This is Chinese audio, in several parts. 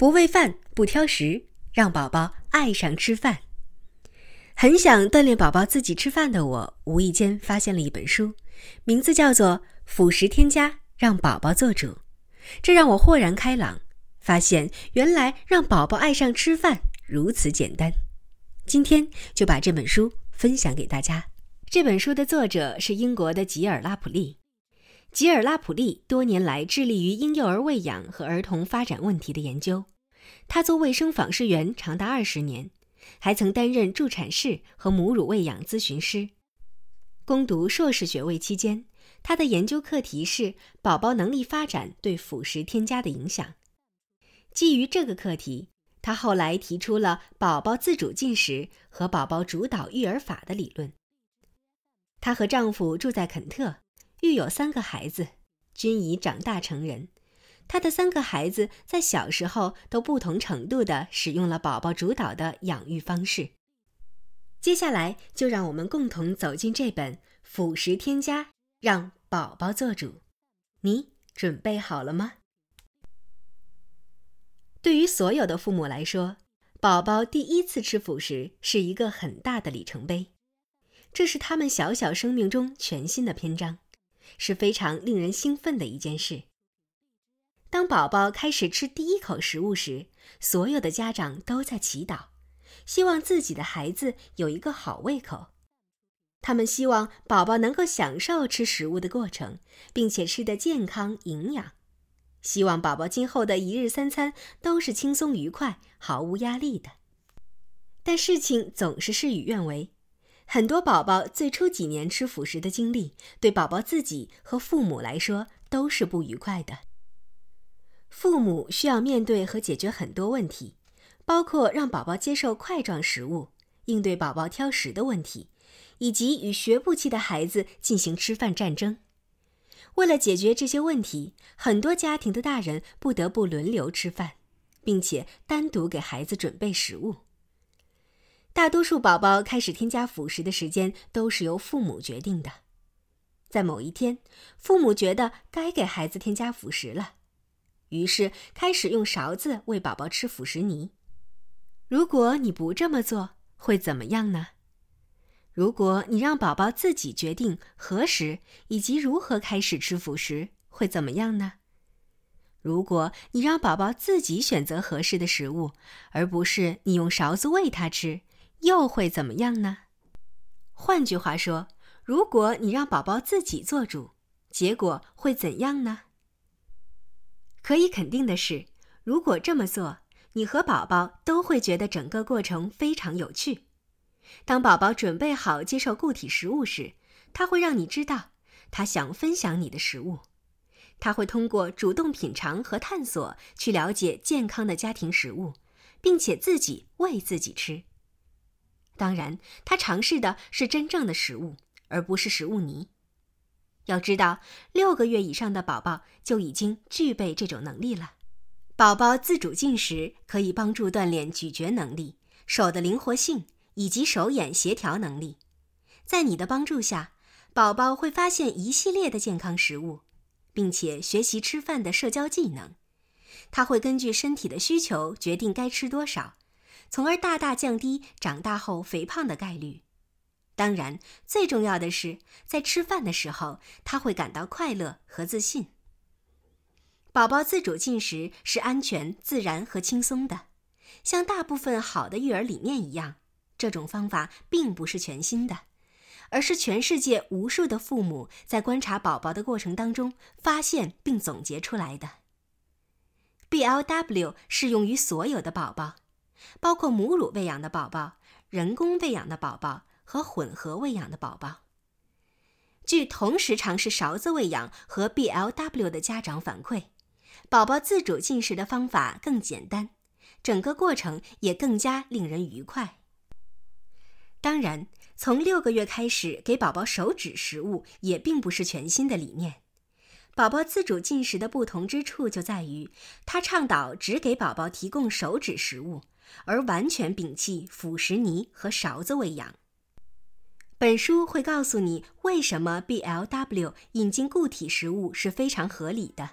不喂饭，不挑食，让宝宝爱上吃饭。很想锻炼宝宝自己吃饭的我，无意间发现了一本书，名字叫做《辅食添加，让宝宝做主》。这让我豁然开朗，发现原来让宝宝爱上吃饭如此简单。今天就把这本书分享给大家。这本书的作者是英国的吉尔拉普利。吉尔拉普利多年来致力于婴幼儿喂养和儿童发展问题的研究。他做卫生访视员长达二十年，还曾担任助产士和母乳喂养咨询师。攻读硕士学位期间，他的研究课题是宝宝能力发展对辅食添加的影响。基于这个课题，他后来提出了宝宝自主进食和宝宝主导育儿法的理论。她和丈夫住在肯特，育有三个孩子，均已长大成人。他的三个孩子在小时候都不同程度地使用了宝宝主导的养育方式。接下来，就让我们共同走进这本《辅食添加，让宝宝做主》。你准备好了吗？对于所有的父母来说，宝宝第一次吃辅食是一个很大的里程碑。这是他们小小生命中全新的篇章，是非常令人兴奋的一件事。当宝宝开始吃第一口食物时，所有的家长都在祈祷，希望自己的孩子有一个好胃口。他们希望宝宝能够享受吃食物的过程，并且吃得健康营养。希望宝宝今后的一日三餐都是轻松愉快、毫无压力的。但事情总是事与愿违。很多宝宝最初几年吃辅食的经历，对宝宝自己和父母来说都是不愉快的。父母需要面对和解决很多问题，包括让宝宝接受块状食物、应对宝宝挑食的问题，以及与学步期的孩子进行吃饭战争。为了解决这些问题，很多家庭的大人不得不轮流吃饭，并且单独给孩子准备食物。大多数宝宝开始添加辅食的时间都是由父母决定的。在某一天，父母觉得该给孩子添加辅食了，于是开始用勺子喂宝宝吃辅食泥。如果你不这么做，会怎么样呢？如果你让宝宝自己决定何时以及如何开始吃辅食，会怎么样呢？如果你让宝宝自己选择合适的食物，而不是你用勺子喂他吃，又会怎么样呢？换句话说，如果你让宝宝自己做主，结果会怎样呢？可以肯定的是，如果这么做，你和宝宝都会觉得整个过程非常有趣。当宝宝准备好接受固体食物时，他会让你知道他想分享你的食物。他会通过主动品尝和探索去了解健康的家庭食物，并且自己喂自己吃。当然，他尝试的是真正的食物，而不是食物泥。要知道，六个月以上的宝宝就已经具备这种能力了。宝宝自主进食可以帮助锻炼咀嚼能力、手的灵活性以及手眼协调能力。在你的帮助下，宝宝会发现一系列的健康食物，并且学习吃饭的社交技能。他会根据身体的需求决定该吃多少。从而大大降低长大后肥胖的概率。当然，最重要的是，在吃饭的时候，他会感到快乐和自信。宝宝自主进食是安全、自然和轻松的，像大部分好的育儿理念一样，这种方法并不是全新的，而是全世界无数的父母在观察宝宝的过程当中发现并总结出来的。BLW 适用于所有的宝宝。包括母乳喂养的宝宝、人工喂养的宝宝和混合喂养的宝宝。据同时尝试勺子喂养和 BLW 的家长反馈，宝宝自主进食的方法更简单，整个过程也更加令人愉快。当然，从六个月开始给宝宝手指食物也并不是全新的理念。宝宝自主进食的不同之处就在于，他倡导只给宝宝提供手指食物。而完全摒弃辅食泥和勺子喂养。本书会告诉你为什么 BLW 引进固体食物是非常合理的，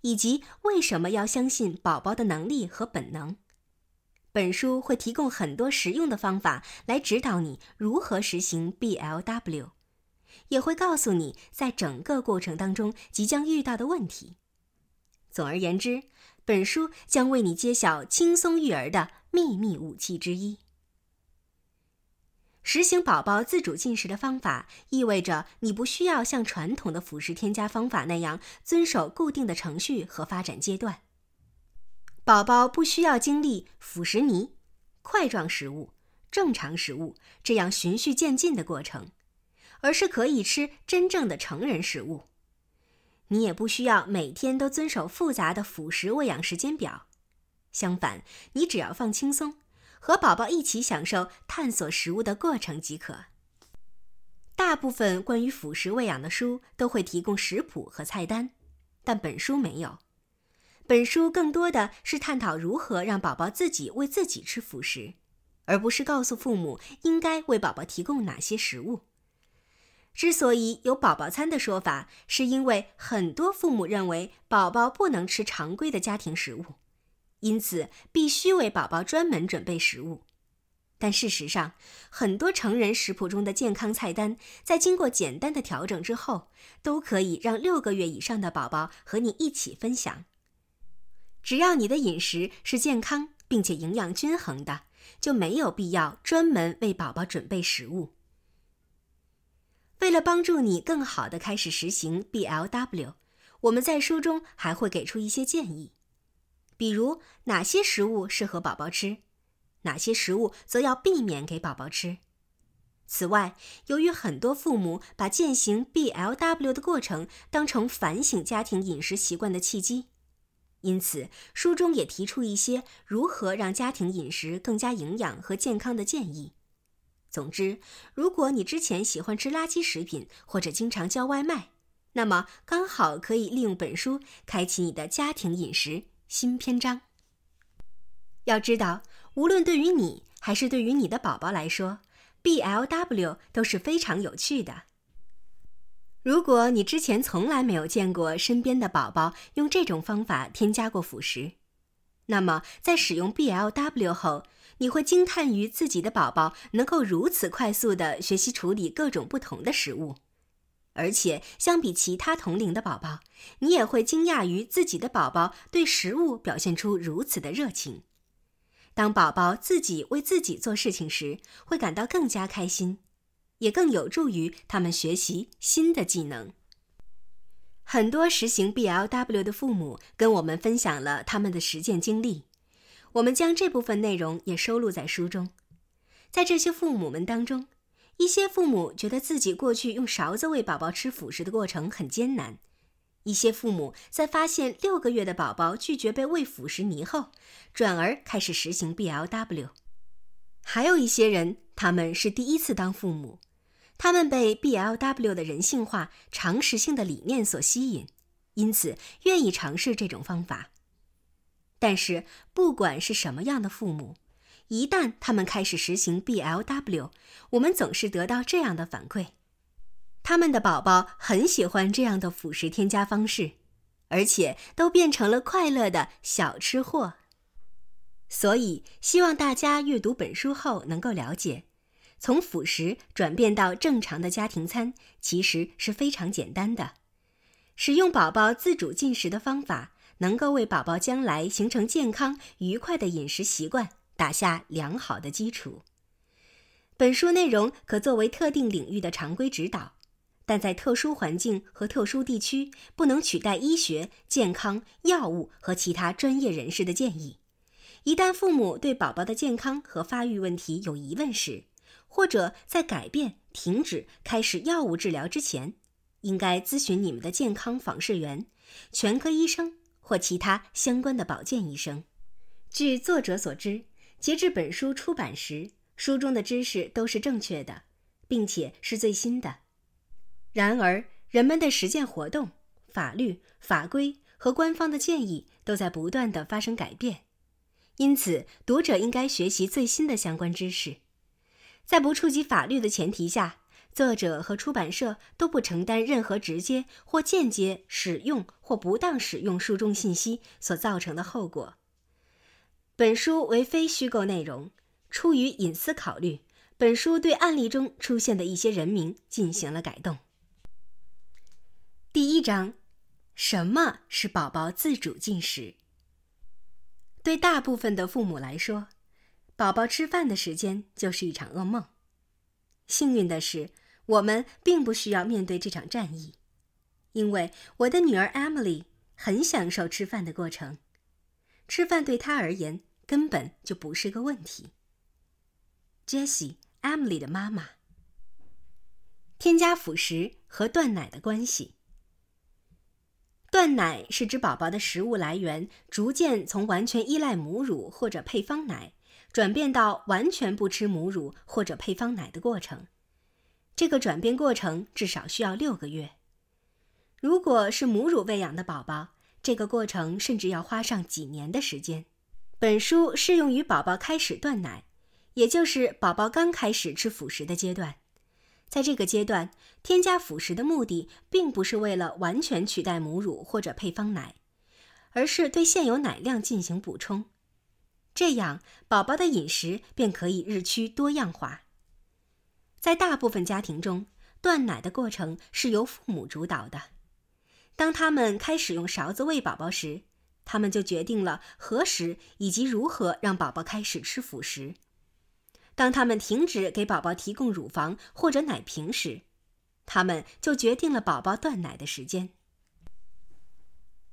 以及为什么要相信宝宝的能力和本能。本书会提供很多实用的方法来指导你如何实行 BLW，也会告诉你在整个过程当中即将遇到的问题。总而言之，本书将为你揭晓轻松育儿的秘密武器之一。实行宝宝自主进食的方法，意味着你不需要像传统的辅食添加方法那样遵守固定的程序和发展阶段。宝宝不需要经历辅食泥、块状食物、正常食物这样循序渐进的过程，而是可以吃真正的成人食物。你也不需要每天都遵守复杂的辅食喂养时间表，相反，你只要放轻松。和宝宝一起享受探索食物的过程即可。大部分关于辅食喂养的书都会提供食谱和菜单，但本书没有。本书更多的是探讨如何让宝宝自己喂自己吃辅食，而不是告诉父母应该为宝宝提供哪些食物。之所以有“宝宝餐”的说法，是因为很多父母认为宝宝不能吃常规的家庭食物。因此，必须为宝宝专门准备食物。但事实上，很多成人食谱中的健康菜单，在经过简单的调整之后，都可以让六个月以上的宝宝和你一起分享。只要你的饮食是健康并且营养均衡的，就没有必要专门为宝宝准备食物。为了帮助你更好的开始实行 BLW，我们在书中还会给出一些建议。比如哪些食物适合宝宝吃，哪些食物则要避免给宝宝吃。此外，由于很多父母把践行 BLW 的过程当成反省家庭饮食习惯的契机，因此书中也提出一些如何让家庭饮食更加营养和健康的建议。总之，如果你之前喜欢吃垃圾食品或者经常叫外卖，那么刚好可以利用本书开启你的家庭饮食。新篇章。要知道，无论对于你还是对于你的宝宝来说，BLW 都是非常有趣的。如果你之前从来没有见过身边的宝宝用这种方法添加过辅食，那么在使用 BLW 后，你会惊叹于自己的宝宝能够如此快速地学习处理各种不同的食物。而且，相比其他同龄的宝宝，你也会惊讶于自己的宝宝对食物表现出如此的热情。当宝宝自己为自己做事情时，会感到更加开心，也更有助于他们学习新的技能。很多实行 BLW 的父母跟我们分享了他们的实践经历，我们将这部分内容也收录在书中。在这些父母们当中，一些父母觉得自己过去用勺子喂宝宝吃辅食的过程很艰难，一些父母在发现六个月的宝宝拒绝被喂辅食泥后，转而开始实行 BLW。还有一些人，他们是第一次当父母，他们被 BLW 的人性化、常识性的理念所吸引，因此愿意尝试这种方法。但是，不管是什么样的父母，一旦他们开始实行 BLW，我们总是得到这样的反馈：他们的宝宝很喜欢这样的辅食添加方式，而且都变成了快乐的小吃货。所以，希望大家阅读本书后能够了解，从辅食转变到正常的家庭餐其实是非常简单的。使用宝宝自主进食的方法，能够为宝宝将来形成健康愉快的饮食习惯。打下良好的基础。本书内容可作为特定领域的常规指导，但在特殊环境和特殊地区不能取代医学、健康、药物和其他专业人士的建议。一旦父母对宝宝的健康和发育问题有疑问时，或者在改变、停止、开始药物治疗之前，应该咨询你们的健康访视员、全科医生或其他相关的保健医生。据作者所知。截至本书出版时，书中的知识都是正确的，并且是最新的。然而，人们的实践活动、法律法规和官方的建议都在不断的发生改变，因此读者应该学习最新的相关知识。在不触及法律的前提下，作者和出版社都不承担任何直接或间接使用或不当使用书中信息所造成的后果。本书为非虚构内容，出于隐私考虑，本书对案例中出现的一些人名进行了改动。第一章，什么是宝宝自主进食？对大部分的父母来说，宝宝吃饭的时间就是一场噩梦。幸运的是，我们并不需要面对这场战役，因为我的女儿 Emily 很享受吃饭的过程。吃饭对她而言根本就不是个问题。Jessie，Emily 的妈妈。添加辅食和断奶的关系。断奶是指宝宝的食物来源逐渐从完全依赖母乳或者配方奶，转变到完全不吃母乳或者配方奶的过程。这个转变过程至少需要六个月。如果是母乳喂养的宝宝，这个过程甚至要花上几年的时间。本书适用于宝宝开始断奶，也就是宝宝刚开始吃辅食的阶段。在这个阶段，添加辅食的目的并不是为了完全取代母乳或者配方奶，而是对现有奶量进行补充。这样，宝宝的饮食便可以日趋多样化。在大部分家庭中，断奶的过程是由父母主导的。当他们开始用勺子喂宝宝时，他们就决定了何时以及如何让宝宝开始吃辅食。当他们停止给宝宝提供乳房或者奶瓶时，他们就决定了宝宝断奶的时间。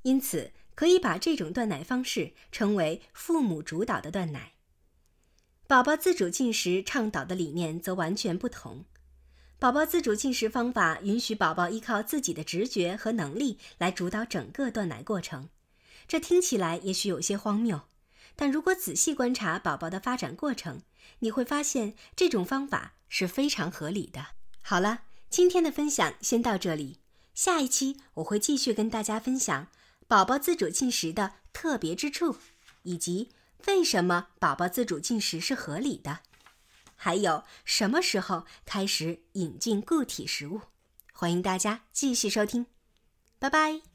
因此，可以把这种断奶方式称为父母主导的断奶。宝宝自主进食倡导的理念则完全不同。宝宝自主进食方法允许宝宝依靠自己的直觉和能力来主导整个断奶过程。这听起来也许有些荒谬。但如果仔细观察宝宝的发展过程，你会发现这种方法是非常合理的。好了，今天的分享先到这里，下一期我会继续跟大家分享宝宝自主进食的特别之处，以及为什么宝宝自主进食是合理的，还有什么时候开始引进固体食物。欢迎大家继续收听，拜拜。